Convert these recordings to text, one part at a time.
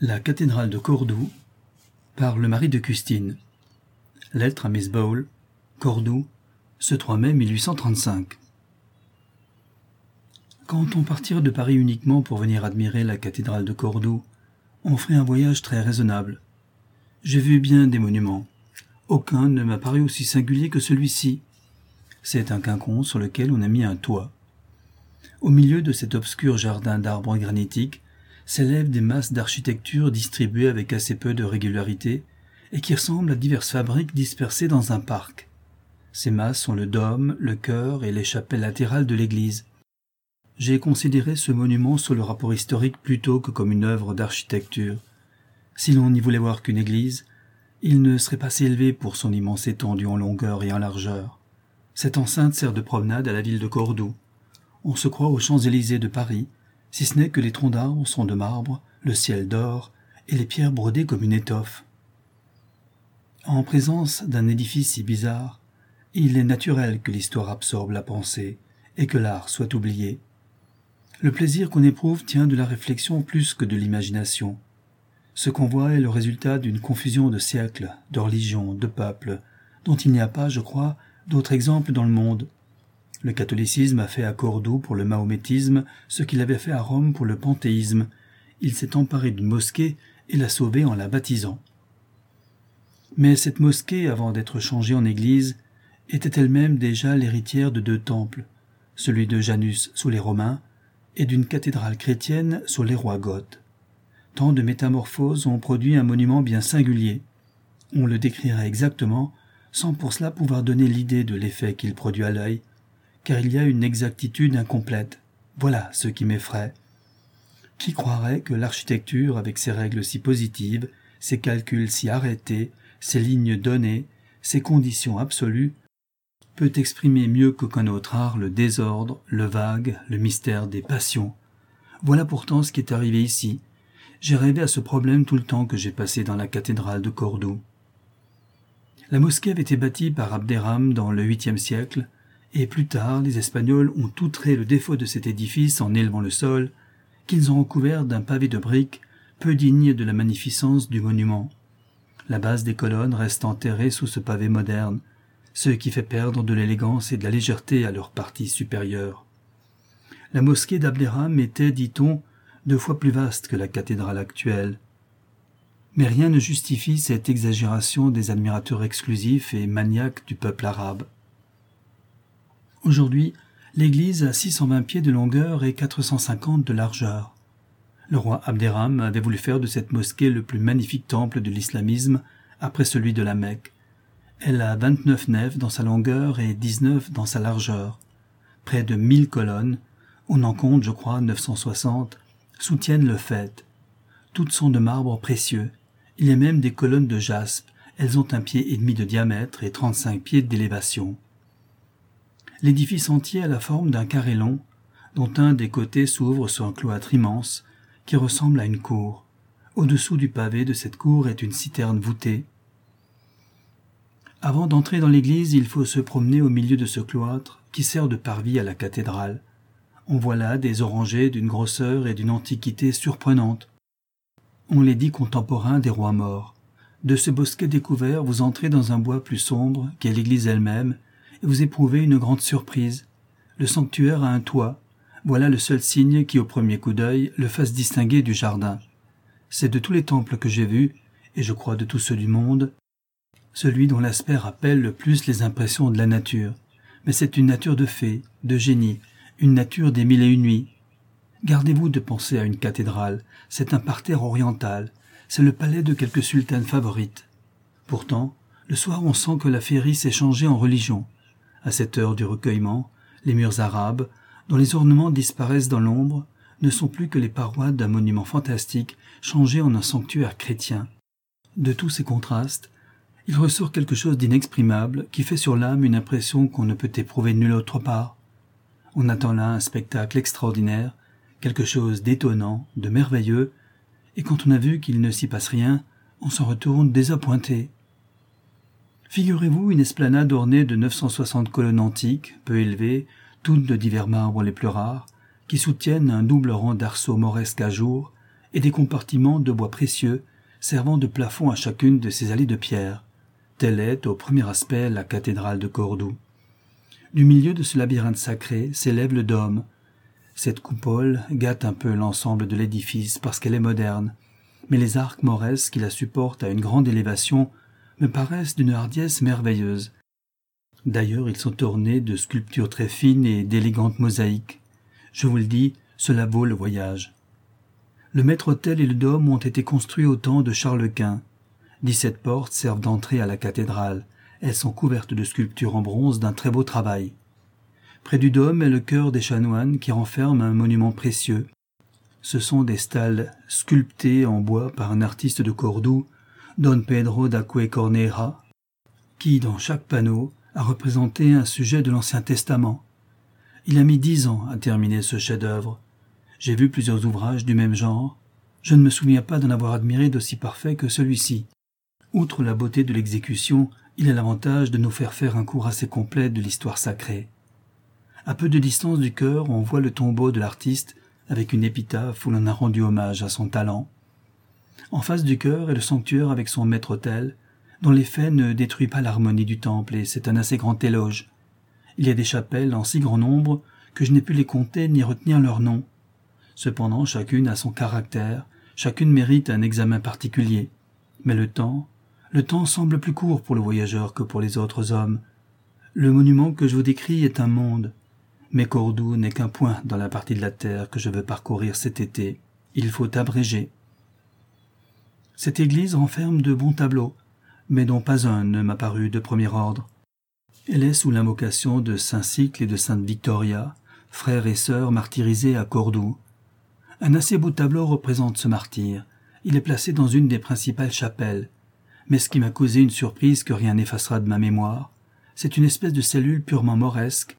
La cathédrale de Cordoue par le mari de Custine. Lettre à Miss Bowl, Cordoue, ce 3 mai 1835. Quand on partirait de Paris uniquement pour venir admirer la cathédrale de Cordoue, on ferait un voyage très raisonnable. J'ai vu bien des monuments. Aucun ne m'a paru aussi singulier que celui-ci. C'est un quinconce sur lequel on a mis un toit. Au milieu de cet obscur jardin d'arbres granitiques s'élèvent des masses d'architecture distribuées avec assez peu de régularité et qui ressemblent à diverses fabriques dispersées dans un parc. Ces masses sont le dôme, le chœur et les chapelles latérales de l'église. J'ai considéré ce monument sous le rapport historique plutôt que comme une œuvre d'architecture. Si l'on n'y voulait voir qu'une église, il ne serait pas si élevé pour son immense étendue en longueur et en largeur. Cette enceinte sert de promenade à la ville de Cordoue. On se croit aux Champs-Élysées de Paris, si ce n'est que les troncs d'arbres sont de marbre, le ciel d'or, et les pierres brodées comme une étoffe. En présence d'un édifice si bizarre, il est naturel que l'histoire absorbe la pensée et que l'art soit oublié. Le plaisir qu'on éprouve tient de la réflexion plus que de l'imagination. Ce qu'on voit est le résultat d'une confusion de siècles, de religions, de peuples, dont il n'y a pas, je crois, d'autres exemples dans le monde. Le catholicisme a fait à Cordoue pour le mahométisme ce qu'il avait fait à Rome pour le panthéisme. Il s'est emparé d'une mosquée et l'a sauvée en la baptisant. Mais cette mosquée, avant d'être changée en église, était elle-même déjà l'héritière de deux temples, celui de Janus sous les Romains et d'une cathédrale chrétienne sous les rois goths. Tant de métamorphoses ont produit un monument bien singulier. On le décrirait exactement, sans pour cela pouvoir donner l'idée de l'effet qu'il produit à l'œil, car il y a une exactitude incomplète. Voilà ce qui m'effraie. Qui croirait que l'architecture, avec ses règles si positives, ses calculs si arrêtés, ses lignes données, ses conditions absolues, peut exprimer mieux qu'aucun autre art le désordre, le vague, le mystère des passions. Voilà pourtant ce qui est arrivé ici. J'ai rêvé à ce problème tout le temps que j'ai passé dans la cathédrale de Cordoue. La mosquée avait été bâtie par Abderraham dans le huitième siècle, et plus tard, les Espagnols ont outré le défaut de cet édifice en élevant le sol, qu'ils ont recouvert d'un pavé de briques peu digne de la magnificence du monument. La base des colonnes reste enterrée sous ce pavé moderne, ce qui fait perdre de l'élégance et de la légèreté à leur partie supérieure. La mosquée d'Abderraham était, dit-on, deux fois plus vaste que la cathédrale actuelle. Mais rien ne justifie cette exagération des admirateurs exclusifs et maniaques du peuple arabe. Aujourd'hui, l'église a 620 pieds de longueur et 450 de largeur. Le roi Abderraham avait voulu faire de cette mosquée le plus magnifique temple de l'islamisme après celui de la Mecque. Elle a 29 nefs dans sa longueur et 19 dans sa largeur. Près de 1000 colonnes, on en compte, je crois, 960, soutiennent le fait. Toutes sont de marbre précieux. Il y a même des colonnes de jaspe. Elles ont un pied et demi de diamètre et 35 pieds d'élévation. L'édifice entier a la forme d'un carré long, dont un des côtés s'ouvre sur un cloître immense, qui ressemble à une cour. Au-dessous du pavé de cette cour est une citerne voûtée. Avant d'entrer dans l'église, il faut se promener au milieu de ce cloître, qui sert de parvis à la cathédrale. On voit là des orangers d'une grosseur et d'une antiquité surprenante. On les dit contemporains des rois morts. De ce bosquet découvert, vous entrez dans un bois plus sombre, qu'est l'église elle-même, vous éprouvez une grande surprise. Le sanctuaire a un toit. Voilà le seul signe qui, au premier coup d'œil, le fasse distinguer du jardin. C'est de tous les temples que j'ai vus, et je crois de tous ceux du monde, celui dont l'aspect rappelle le plus les impressions de la nature. Mais c'est une nature de fée, de génie, une nature des mille et une nuits. Gardez-vous de penser à une cathédrale, c'est un parterre oriental, c'est le palais de quelque sultane favorite. Pourtant, le soir on sent que la féerie s'est changée en religion. À cette heure du recueillement, les murs arabes, dont les ornements disparaissent dans l'ombre, ne sont plus que les parois d'un monument fantastique changé en un sanctuaire chrétien. De tous ces contrastes, il ressort quelque chose d'inexprimable qui fait sur l'âme une impression qu'on ne peut éprouver nulle autre part. On attend là un spectacle extraordinaire, quelque chose d'étonnant, de merveilleux, et quand on a vu qu'il ne s'y passe rien, on s'en retourne désappointé. Figurez-vous une esplanade ornée de 960 colonnes antiques, peu élevées, toutes de divers marbres les plus rares, qui soutiennent un double rang d'arceaux moresques à jour, et des compartiments de bois précieux servant de plafond à chacune de ces allées de pierre. Telle est, au premier aspect, la cathédrale de Cordoue. Du milieu de ce labyrinthe sacré s'élève le dôme. Cette coupole gâte un peu l'ensemble de l'édifice parce qu'elle est moderne, mais les arcs mauresques qui la supportent à une grande élévation me paraissent d'une hardiesse merveilleuse. D'ailleurs, ils sont ornés de sculptures très fines et d'élégantes mosaïques. Je vous le dis, cela vaut le voyage. Le maître-autel et le dôme ont été construits au temps de Charles Quint. Dix-sept portes servent d'entrée à la cathédrale. Elles sont couvertes de sculptures en bronze d'un très beau travail. Près du dôme est le cœur des chanoines qui renferme un monument précieux. Ce sont des stalles sculptées en bois par un artiste de Cordoue, Don Pedro d'Aque Corneja, qui, dans chaque panneau, a représenté un sujet de l'Ancien Testament. Il a mis dix ans à terminer ce chef-d'œuvre. J'ai vu plusieurs ouvrages du même genre. Je ne me souviens pas d'en avoir admiré d'aussi parfait que celui-ci. Outre la beauté de l'exécution, il a l'avantage de nous faire faire un cours assez complet de l'histoire sacrée. À peu de distance du cœur, on voit le tombeau de l'artiste avec une épitaphe où l'on a rendu hommage à son talent. En face du cœur est le sanctuaire avec son maître-autel, dont l'effet ne détruit pas l'harmonie du temple, et c'est un assez grand éloge. Il y a des chapelles en si grand nombre que je n'ai pu les compter ni retenir leurs noms. Cependant, chacune a son caractère, chacune mérite un examen particulier. Mais le temps, le temps semble plus court pour le voyageur que pour les autres hommes. Le monument que je vous décris est un monde, mais Cordoue n'est qu'un point dans la partie de la terre que je veux parcourir cet été. Il faut abréger. Cette église renferme de bons tableaux, mais dont pas un ne m'a paru de premier ordre. Elle est sous l'invocation de saint Cycle et de sainte Victoria, frères et sœurs martyrisés à Cordoue. Un assez beau tableau représente ce martyr. Il est placé dans une des principales chapelles, mais ce qui m'a causé une surprise que rien n'effacera de ma mémoire, c'est une espèce de cellule purement moresque,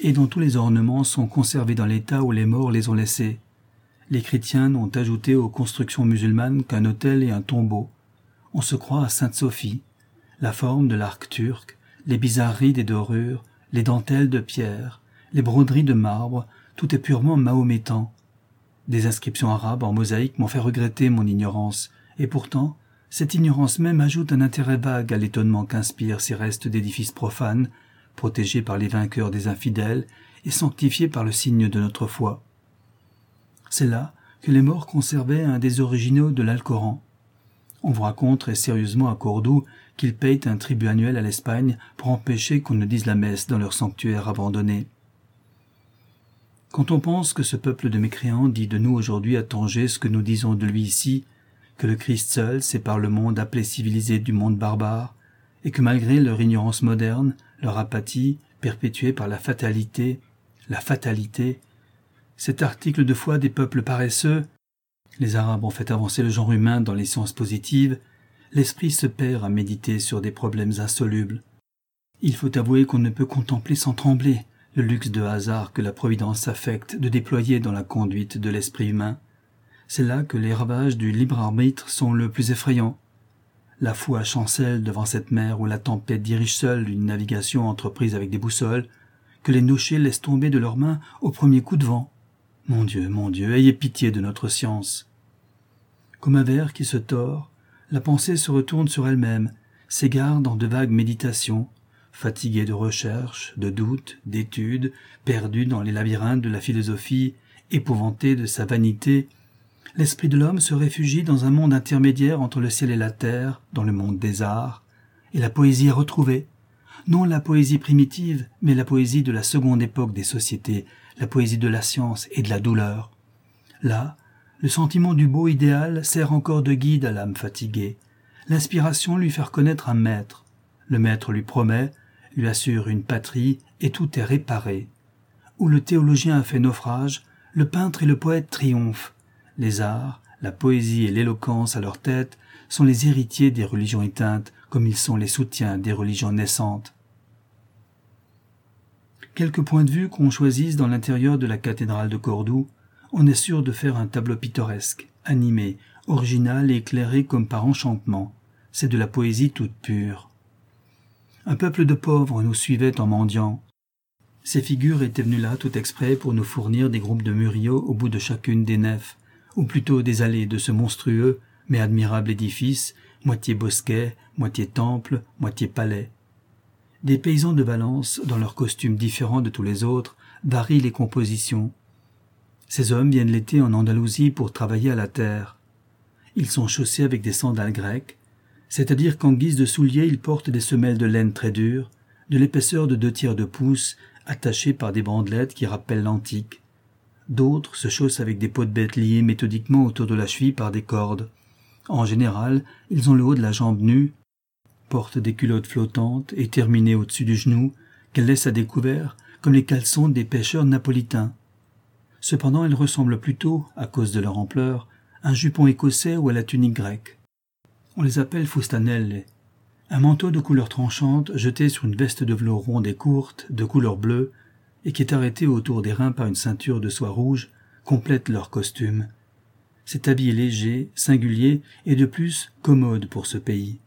et dont tous les ornements sont conservés dans l'état où les morts les ont laissés. Les chrétiens n'ont ajouté aux constructions musulmanes qu'un autel et un tombeau. On se croit à Sainte Sophie. La forme de l'arc turc, les bizarreries des dorures, les dentelles de pierre, les broderies de marbre, tout est purement mahométan. Des inscriptions arabes en mosaïque m'ont fait regretter mon ignorance, et pourtant cette ignorance même ajoute un intérêt vague à l'étonnement qu'inspirent ces restes d'édifices profanes, protégés par les vainqueurs des infidèles et sanctifiés par le signe de notre foi. C'est là que les morts conservaient un des originaux de l'Alcoran. On vous raconte très sérieusement à Cordoue qu'ils payent un tribut annuel à l'Espagne pour empêcher qu'on ne dise la messe dans leur sanctuaire abandonné. Quand on pense que ce peuple de mécréants dit de nous aujourd'hui à Tanger ce que nous disons de lui ici, que le Christ seul sépare le monde appelé civilisé du monde barbare, et que malgré leur ignorance moderne, leur apathie, perpétuée par la fatalité, la fatalité, cet article de foi des peuples paresseux, les Arabes ont fait avancer le genre humain dans les sciences positives, l'esprit se perd à méditer sur des problèmes insolubles. Il faut avouer qu'on ne peut contempler sans trembler le luxe de hasard que la Providence affecte de déployer dans la conduite de l'esprit humain. C'est là que les ravages du libre arbitre sont le plus effrayants. La foi chancelle devant cette mer où la tempête dirige seule une navigation entreprise avec des boussoles, que les nochers laissent tomber de leurs mains au premier coup de vent. Mon Dieu, mon Dieu, ayez pitié de notre science. Comme un verre qui se tord, la pensée se retourne sur elle-même, s'égare dans de vagues méditations, fatiguée de recherches, de doutes, d'études, perdue dans les labyrinthes de la philosophie, épouvantée de sa vanité, l'esprit de l'homme se réfugie dans un monde intermédiaire entre le ciel et la terre, dans le monde des arts, et la poésie est retrouvée. Non la poésie primitive, mais la poésie de la seconde époque des sociétés, la poésie de la science et de la douleur. Là, le sentiment du beau idéal sert encore de guide à l'âme fatiguée. L'inspiration lui fait reconnaître un maître. Le maître lui promet, lui assure une patrie, et tout est réparé. Où le théologien a fait naufrage, le peintre et le poète triomphent, les arts, la poésie et l'éloquence à leur tête sont les héritiers des religions éteintes comme ils sont les soutiens des religions naissantes. Quelque point de vue qu'on choisisse dans l'intérieur de la cathédrale de Cordoue, on est sûr de faire un tableau pittoresque, animé, original et éclairé comme par enchantement. C'est de la poésie toute pure. Un peuple de pauvres nous suivait en mendiant. Ces figures étaient venues là tout exprès pour nous fournir des groupes de muriaux au bout de chacune des nefs, ou plutôt des allées de ce monstrueux mais admirable édifice, moitié bosquet, moitié temple, moitié palais. Des paysans de Valence, dans leurs costumes différents de tous les autres, varient les compositions. Ces hommes viennent l'été en Andalousie pour travailler à la terre. Ils sont chaussés avec des sandales grecques, c'est-à-dire qu'en guise de souliers ils portent des semelles de laine très dures, de l'épaisseur de deux tiers de pouce, attachées par des bandelettes qui rappellent l'antique. D'autres se chaussent avec des peaux de bêtes liées méthodiquement autour de la cheville par des cordes. En général, ils ont le haut de la jambe nue, portent des culottes flottantes et terminées au-dessus du genou, qu'elles laissent à découvert comme les caleçons des pêcheurs napolitains. Cependant, elles ressemblent plutôt, à cause de leur ampleur, à un jupon écossais ou à la tunique grecque. On les appelle fustanelle, un manteau de couleur tranchante jeté sur une veste de velours ronde et courte, de couleur bleue, et qui est arrêté autour des reins par une ceinture de soie rouge, complète leur costume. Cet habit est léger, singulier et de plus commode pour ce pays.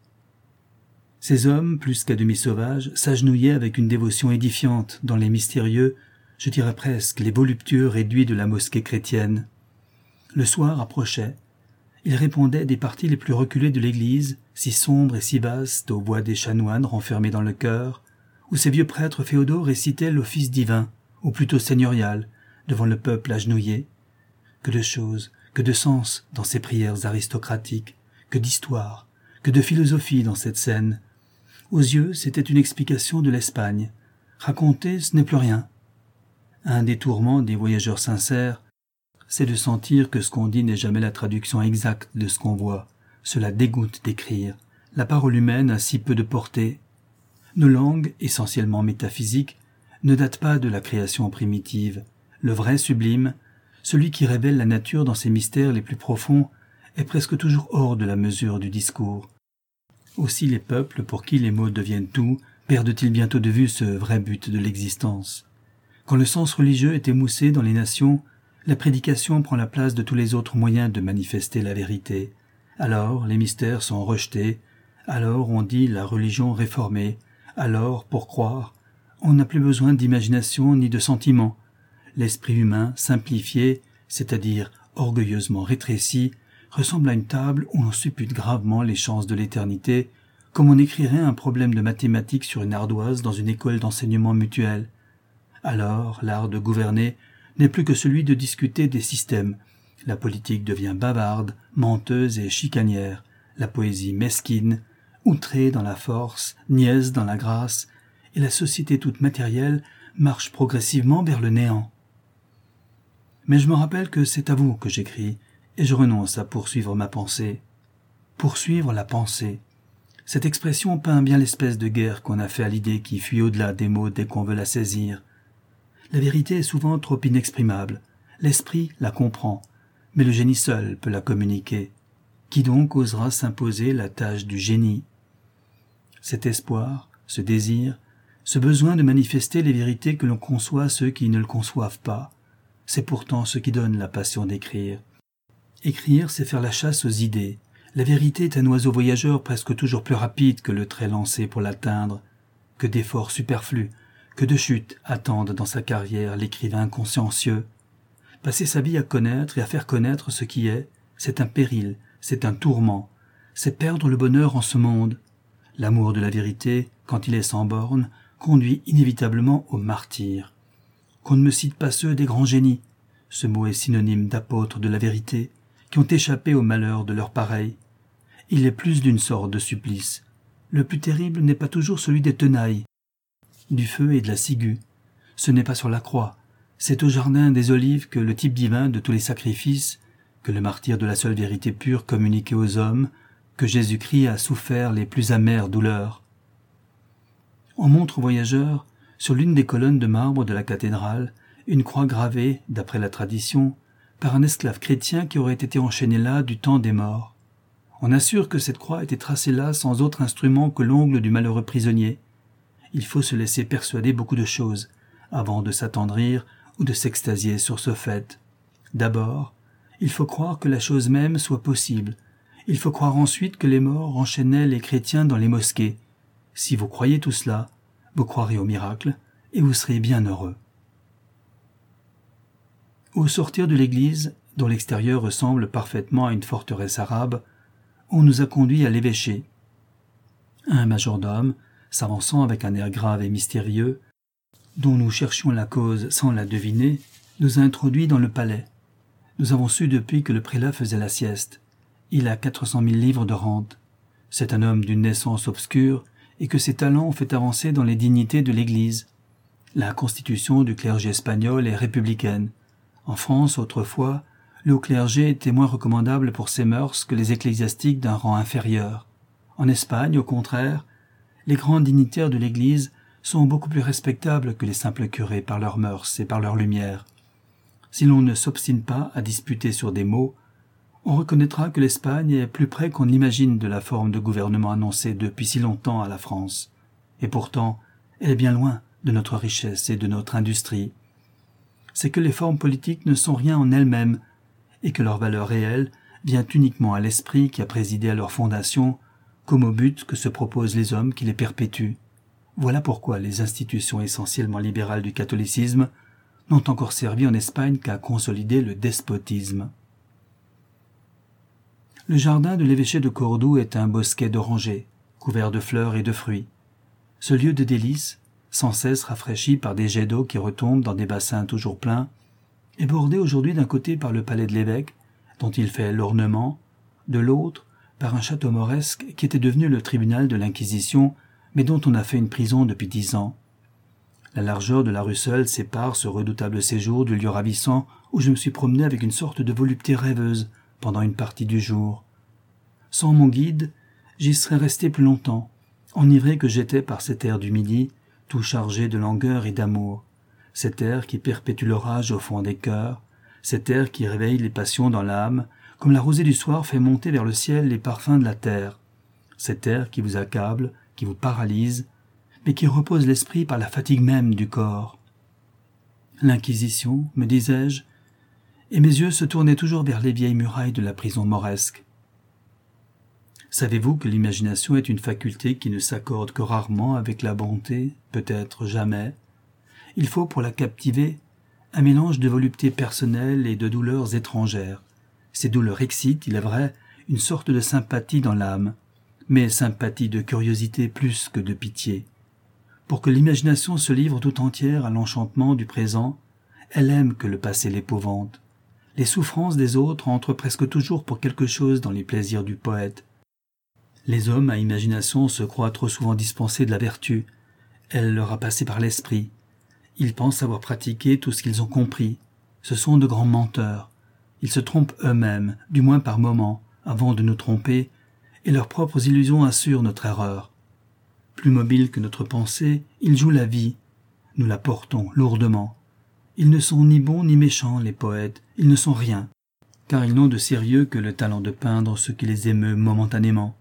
Ces hommes, plus qu'à demi sauvages, s'agenouillaient avec une dévotion édifiante dans les mystérieux, je dirais presque les voluptueux réduits de la mosquée chrétienne. Le soir approchait. Ils répondaient des parties les plus reculées de l'église, si sombre et si vaste, aux voix des chanoines renfermés dans le cœur, où ces vieux prêtres féodaux récitaient l'office divin, ou plutôt seigneurial, devant le peuple agenouillé. Que de choses, que de sens dans ces prières aristocratiques, que d'histoire, que de philosophie dans cette scène, aux yeux, c'était une explication de l'Espagne. Raconter, ce n'est plus rien. Un des tourments des voyageurs sincères, c'est de sentir que ce qu'on dit n'est jamais la traduction exacte de ce qu'on voit. Cela dégoûte d'écrire. La parole humaine a si peu de portée. Nos langues, essentiellement métaphysiques, ne datent pas de la création primitive. Le vrai sublime, celui qui révèle la nature dans ses mystères les plus profonds, est presque toujours hors de la mesure du discours. Aussi les peuples pour qui les mots deviennent tout perdent-ils bientôt de vue ce vrai but de l'existence. Quand le sens religieux est émoussé dans les nations, la prédication prend la place de tous les autres moyens de manifester la vérité. Alors les mystères sont rejetés, alors on dit la religion réformée, alors, pour croire, on n'a plus besoin d'imagination ni de sentiment. L'esprit humain, simplifié, c'est-à-dire orgueilleusement rétréci, ressemble à une table où l'on suppute gravement les chances de l'éternité, comme on écrirait un problème de mathématiques sur une ardoise dans une école d'enseignement mutuel. Alors, l'art de gouverner n'est plus que celui de discuter des systèmes. La politique devient bavarde, menteuse et chicanière, la poésie mesquine, outrée dans la force, niaise dans la grâce, et la société toute matérielle marche progressivement vers le néant. Mais je me rappelle que c'est à vous que j'écris, et je renonce à poursuivre ma pensée. Poursuivre la pensée. Cette expression peint bien l'espèce de guerre qu'on a fait à l'idée qui fuit au-delà des mots dès qu'on veut la saisir. La vérité est souvent trop inexprimable. L'esprit la comprend, mais le génie seul peut la communiquer. Qui donc osera s'imposer la tâche du génie? Cet espoir, ce désir, ce besoin de manifester les vérités que l'on conçoit ceux qui ne le conçoivent pas, c'est pourtant ce qui donne la passion d'écrire. Écrire, c'est faire la chasse aux idées. La vérité est un oiseau voyageur presque toujours plus rapide que le trait lancé pour l'atteindre. Que d'efforts superflus, que de chutes attendent dans sa carrière l'écrivain consciencieux. Passer sa vie à connaître et à faire connaître ce qui est, c'est un péril, c'est un tourment, c'est perdre le bonheur en ce monde. L'amour de la vérité, quand il est sans borne, conduit inévitablement au martyr. Qu'on ne me cite pas ceux des grands génies. Ce mot est synonyme d'apôtre de la vérité qui ont échappé au malheur de leurs pareils. Il est plus d'une sorte de supplice. Le plus terrible n'est pas toujours celui des tenailles, du feu et de la ciguë. Ce n'est pas sur la croix, c'est au jardin des olives que le type divin de tous les sacrifices, que le martyr de la seule vérité pure communiquée aux hommes, que Jésus-Christ a souffert les plus amères douleurs. On montre aux voyageurs, sur l'une des colonnes de marbre de la cathédrale, une croix gravée, d'après la tradition, par un esclave chrétien qui aurait été enchaîné là du temps des morts. On assure que cette croix était tracée là sans autre instrument que l'ongle du malheureux prisonnier. Il faut se laisser persuader beaucoup de choses avant de s'attendrir ou de s'extasier sur ce fait. D'abord, il faut croire que la chose même soit possible. Il faut croire ensuite que les morts enchaînaient les chrétiens dans les mosquées. Si vous croyez tout cela, vous croirez au miracle et vous serez bien heureux. Au sortir de l'église, dont l'extérieur ressemble parfaitement à une forteresse arabe, on nous a conduits à l'évêché. Un majordome, s'avançant avec un air grave et mystérieux, dont nous cherchions la cause sans la deviner, nous a introduits dans le palais. Nous avons su depuis que le prélat faisait la sieste. Il a quatre cent mille livres de rente. C'est un homme d'une naissance obscure et que ses talents ont fait avancer dans les dignités de l'Église. La constitution du clergé espagnol est républicaine. En France, autrefois, le clergé était moins recommandable pour ses mœurs que les ecclésiastiques d'un rang inférieur. En Espagne, au contraire, les grands dignitaires de l'Église sont beaucoup plus respectables que les simples curés par leurs mœurs et par leur lumière. Si l'on ne s'obstine pas à disputer sur des mots, on reconnaîtra que l'Espagne est plus près qu'on l'imagine de la forme de gouvernement annoncée depuis si longtemps à la France. Et pourtant, elle est bien loin de notre richesse et de notre industrie. C'est que les formes politiques ne sont rien en elles-mêmes, et que leur valeur réelle vient uniquement à l'esprit qui a présidé à leur fondation, comme au but que se proposent les hommes qui les perpétuent. Voilà pourquoi les institutions essentiellement libérales du catholicisme n'ont encore servi en Espagne qu'à consolider le despotisme. Le jardin de l'évêché de Cordoue est un bosquet d'orangers, couvert de fleurs et de fruits. Ce lieu de délices, sans cesse rafraîchi par des jets d'eau qui retombent dans des bassins toujours pleins, est bordé aujourd'hui d'un côté par le palais de l'évêque, dont il fait l'ornement, de l'autre par un château mauresque qui était devenu le tribunal de l'Inquisition, mais dont on a fait une prison depuis dix ans. La largeur de la rue seule sépare ce redoutable séjour du lieu ravissant où je me suis promené avec une sorte de volupté rêveuse, pendant une partie du jour. Sans mon guide, j'y serais resté plus longtemps, enivré que j'étais par cet air du midi, tout chargé de langueur et d'amour, cet air qui perpétue l'orage au fond des cœurs, cet air qui réveille les passions dans l'âme, comme la rosée du soir fait monter vers le ciel les parfums de la terre, cet air qui vous accable, qui vous paralyse, mais qui repose l'esprit par la fatigue même du corps. L'Inquisition, me disais-je, et mes yeux se tournaient toujours vers les vieilles murailles de la prison moresque. Savez-vous que l'imagination est une faculté qui ne s'accorde que rarement avec la bonté, peut-être jamais? Il faut pour la captiver un mélange de volupté personnelle et de douleurs étrangères. Ces douleurs excitent, il est vrai, une sorte de sympathie dans l'âme, mais sympathie de curiosité plus que de pitié. Pour que l'imagination se livre tout entière à l'enchantement du présent, elle aime que le passé l'épouvante. Les souffrances des autres entrent presque toujours pour quelque chose dans les plaisirs du poète. Les hommes à imagination se croient trop souvent dispensés de la vertu. Elle leur a passé par l'esprit. Ils pensent avoir pratiqué tout ce qu'ils ont compris. Ce sont de grands menteurs. Ils se trompent eux-mêmes, du moins par moments, avant de nous tromper, et leurs propres illusions assurent notre erreur. Plus mobiles que notre pensée, ils jouent la vie. Nous la portons lourdement. Ils ne sont ni bons ni méchants, les poètes, ils ne sont rien, car ils n'ont de sérieux que le talent de peindre ce qui les émeut momentanément.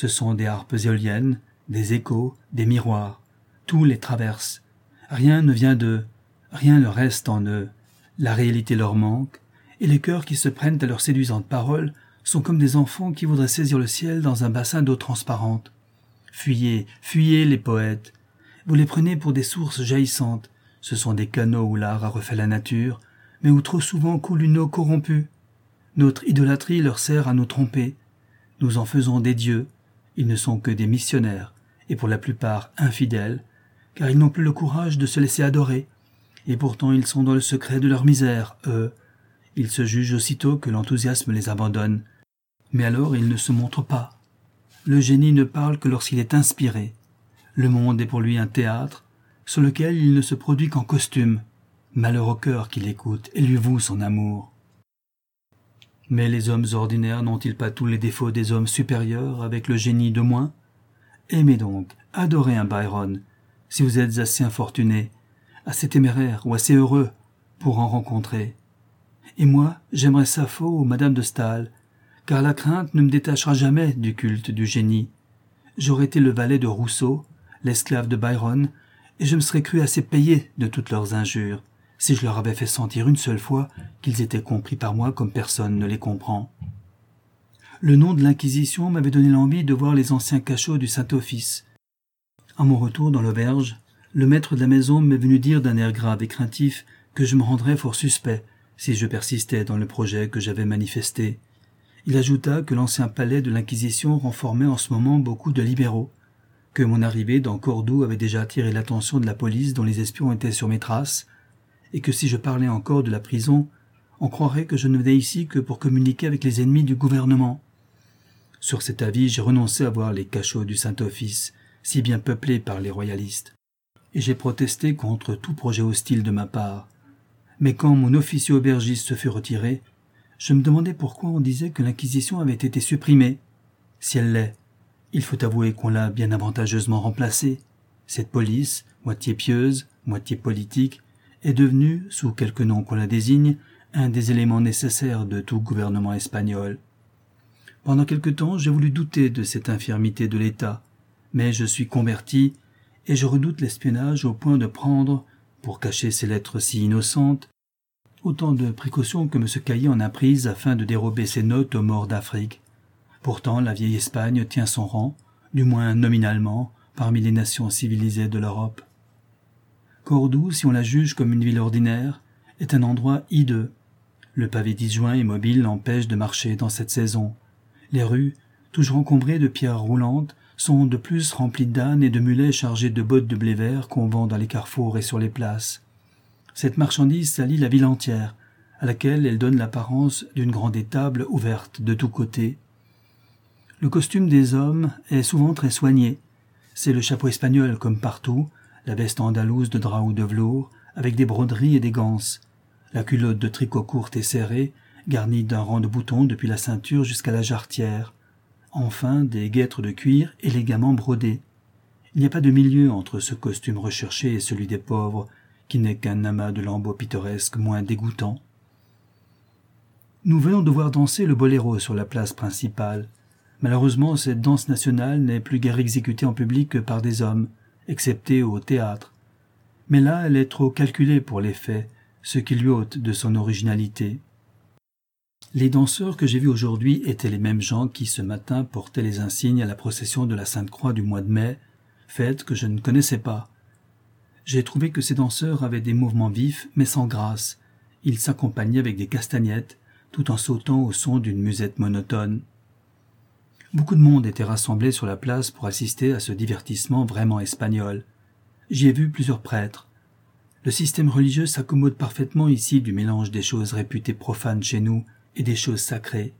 Ce sont des harpes éoliennes, des échos, des miroirs, tout les traverse. Rien ne vient d'eux, rien ne reste en eux, la réalité leur manque, et les cœurs qui se prennent à leurs séduisantes paroles sont comme des enfants qui voudraient saisir le ciel dans un bassin d'eau transparente. Fuyez, fuyez les poètes. Vous les prenez pour des sources jaillissantes, ce sont des canaux où l'art a refait la nature, mais où trop souvent coule une eau corrompue. Notre idolâtrie leur sert à nous tromper. Nous en faisons des dieux. Ils ne sont que des missionnaires, et pour la plupart infidèles, car ils n'ont plus le courage de se laisser adorer. Et pourtant ils sont dans le secret de leur misère, eux. Ils se jugent aussitôt que l'enthousiasme les abandonne. Mais alors ils ne se montrent pas. Le génie ne parle que lorsqu'il est inspiré. Le monde est pour lui un théâtre, sur lequel il ne se produit qu'en costume. Malheur au cœur qui l'écoute et lui voue son amour. Mais les hommes ordinaires n'ont-ils pas tous les défauts des hommes supérieurs avec le génie de moins? Aimez donc, adorez un Byron, si vous êtes assez infortuné, assez téméraire ou assez heureux pour en rencontrer. Et moi, j'aimerais Sappho ou Madame de Staël, car la crainte ne me détachera jamais du culte du génie. J'aurais été le valet de Rousseau, l'esclave de Byron, et je me serais cru assez payé de toutes leurs injures, si je leur avais fait sentir une seule fois qu'ils étaient compris par moi comme personne ne les comprend. Le nom de l'Inquisition m'avait donné l'envie de voir les anciens cachots du Saint-Office. À mon retour dans l'auberge, le maître de la maison m'est venu dire d'un air grave et craintif que je me rendrais fort suspect si je persistais dans le projet que j'avais manifesté. Il ajouta que l'ancien palais de l'Inquisition renformait en ce moment beaucoup de libéraux, que mon arrivée dans Cordoue avait déjà attiré l'attention de la police dont les espions étaient sur mes traces, et que si je parlais encore de la prison, on croirait que je ne venais ici que pour communiquer avec les ennemis du gouvernement. Sur cet avis, j'ai renoncé à voir les cachots du Saint-Office, si bien peuplés par les royalistes, et j'ai protesté contre tout projet hostile de ma part. Mais quand mon officier aubergiste se fut retiré, je me demandais pourquoi on disait que l'Inquisition avait été supprimée. Si elle l'est, il faut avouer qu'on l'a bien avantageusement remplacée. Cette police, moitié pieuse, moitié politique, est devenue, sous quelque nom qu'on la désigne, un des éléments nécessaires de tout gouvernement espagnol. Pendant quelque temps, j'ai voulu douter de cette infirmité de l'État, mais je suis converti, et je redoute l'espionnage au point de prendre, pour cacher ces lettres si innocentes, autant de précautions que M. Caillé en a prises afin de dérober ses notes aux morts d'Afrique. Pourtant, la vieille Espagne tient son rang, du moins nominalement, parmi les nations civilisées de l'Europe. Cordoue, si on la juge comme une ville ordinaire, est un endroit hideux. Le pavé disjoint et mobile empêche de marcher dans cette saison. Les rues, toujours encombrées de pierres roulantes, sont de plus remplies d'ânes et de mulets chargés de bottes de blé vert qu'on vend dans les carrefours et sur les places. Cette marchandise salit la ville entière, à laquelle elle donne l'apparence d'une grande étable ouverte de tous côtés. Le costume des hommes est souvent très soigné. C'est le chapeau espagnol comme partout, la veste andalouse de drap ou de velours, avec des broderies et des ganses, la culotte de tricot courte et serrée, garnie d'un rang de boutons depuis la ceinture jusqu'à la jarretière, enfin des guêtres de cuir élégamment brodées. Il n'y a pas de milieu entre ce costume recherché et celui des pauvres, qui n'est qu'un amas de lambeaux pittoresques moins dégoûtants. Nous venons de voir danser le boléro sur la place principale. Malheureusement, cette danse nationale n'est plus guère exécutée en public que par des hommes, excepté au théâtre. Mais là, elle est trop calculée pour l'effet, ce qui lui ôte de son originalité. Les danseurs que j'ai vus aujourd'hui étaient les mêmes gens qui ce matin portaient les insignes à la procession de la Sainte-Croix du mois de mai, fête que je ne connaissais pas. J'ai trouvé que ces danseurs avaient des mouvements vifs mais sans grâce. Ils s'accompagnaient avec des castagnettes, tout en sautant au son d'une musette monotone. Beaucoup de monde était rassemblé sur la place pour assister à ce divertissement vraiment espagnol. J'y ai vu plusieurs prêtres. Le système religieux s'accommode parfaitement ici du mélange des choses réputées profanes chez nous et des choses sacrées.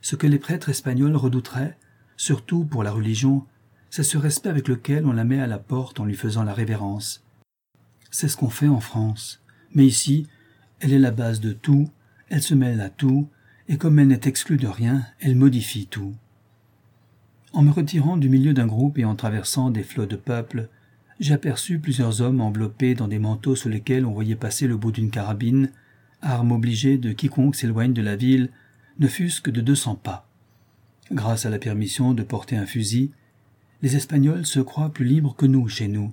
Ce que les prêtres espagnols redouteraient, surtout pour la religion, c'est ce respect avec lequel on la met à la porte en lui faisant la révérence. C'est ce qu'on fait en France. Mais ici, elle est la base de tout, elle se mêle à tout, et comme elle n'est exclue de rien, elle modifie tout. En me retirant du milieu d'un groupe et en traversant des flots de peuple, j'aperçus plusieurs hommes enveloppés dans des manteaux sous lesquels on voyait passer le bout d'une carabine, arme obligée de quiconque s'éloigne de la ville, ne fût-ce que de deux cents pas. Grâce à la permission de porter un fusil, les Espagnols se croient plus libres que nous chez nous.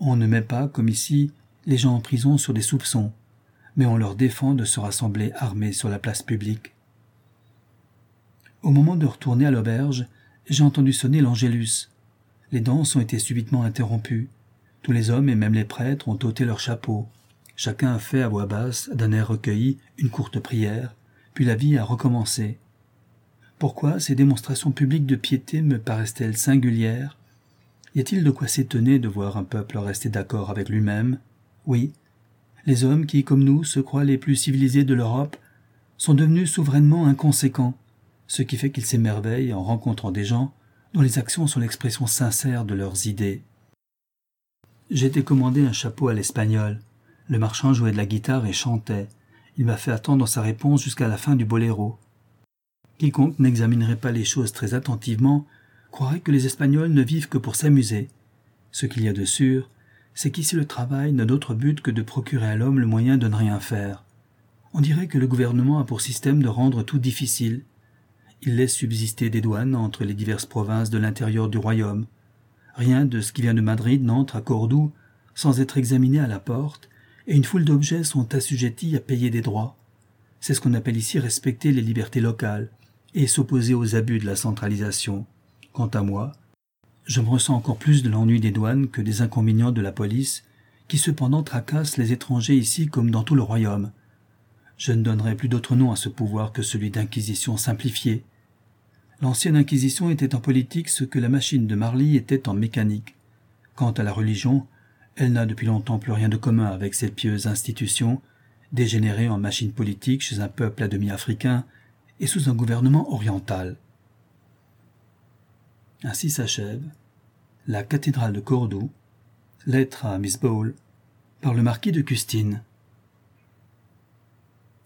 On ne met pas, comme ici, les gens en prison sur des soupçons, mais on leur défend de se rassembler armés sur la place publique. Au moment de retourner à l'auberge, j'ai entendu sonner l'Angélus. Les danses ont été subitement interrompues. Tous les hommes et même les prêtres ont ôté leurs chapeaux. Chacun a fait à voix basse, d'un air recueilli, une courte prière, puis la vie a recommencé. Pourquoi ces démonstrations publiques de piété me paraissent-elles singulières? Y a-t-il de quoi s'étonner de voir un peuple rester d'accord avec lui-même? Oui. Les hommes qui, comme nous, se croient les plus civilisés de l'Europe, sont devenus souverainement inconséquents ce qui fait qu'ils s'émerveillent en rencontrant des gens dont les actions sont l'expression sincère de leurs idées. J'ai été commandé un chapeau à l'espagnol. Le marchand jouait de la guitare et chantait. Il m'a fait attendre sa réponse jusqu'à la fin du boléro. Quiconque n'examinerait pas les choses très attentivement croirait que les Espagnols ne vivent que pour s'amuser. Ce qu'il y a de sûr, c'est qu'ici le travail n'a d'autre but que de procurer à l'homme le moyen de ne rien faire. On dirait que le gouvernement a pour système de rendre tout difficile, il laisse subsister des douanes entre les diverses provinces de l'intérieur du royaume. Rien de ce qui vient de Madrid n'entre à Cordoue sans être examiné à la porte, et une foule d'objets sont assujettis à payer des droits. C'est ce qu'on appelle ici respecter les libertés locales et s'opposer aux abus de la centralisation. Quant à moi, je me ressens encore plus de l'ennui des douanes que des inconvénients de la police, qui cependant tracasse les étrangers ici comme dans tout le royaume. Je ne donnerai plus d'autre nom à ce pouvoir que celui d'inquisition simplifiée. L'ancienne Inquisition était en politique ce que la machine de Marly était en mécanique. Quant à la religion, elle n'a depuis longtemps plus rien de commun avec cette pieuse institution, dégénérée en machine politique chez un peuple à demi africain et sous un gouvernement oriental. Ainsi s'achève la cathédrale de Cordoue, lettre à Miss Bowles, par le marquis de Custine.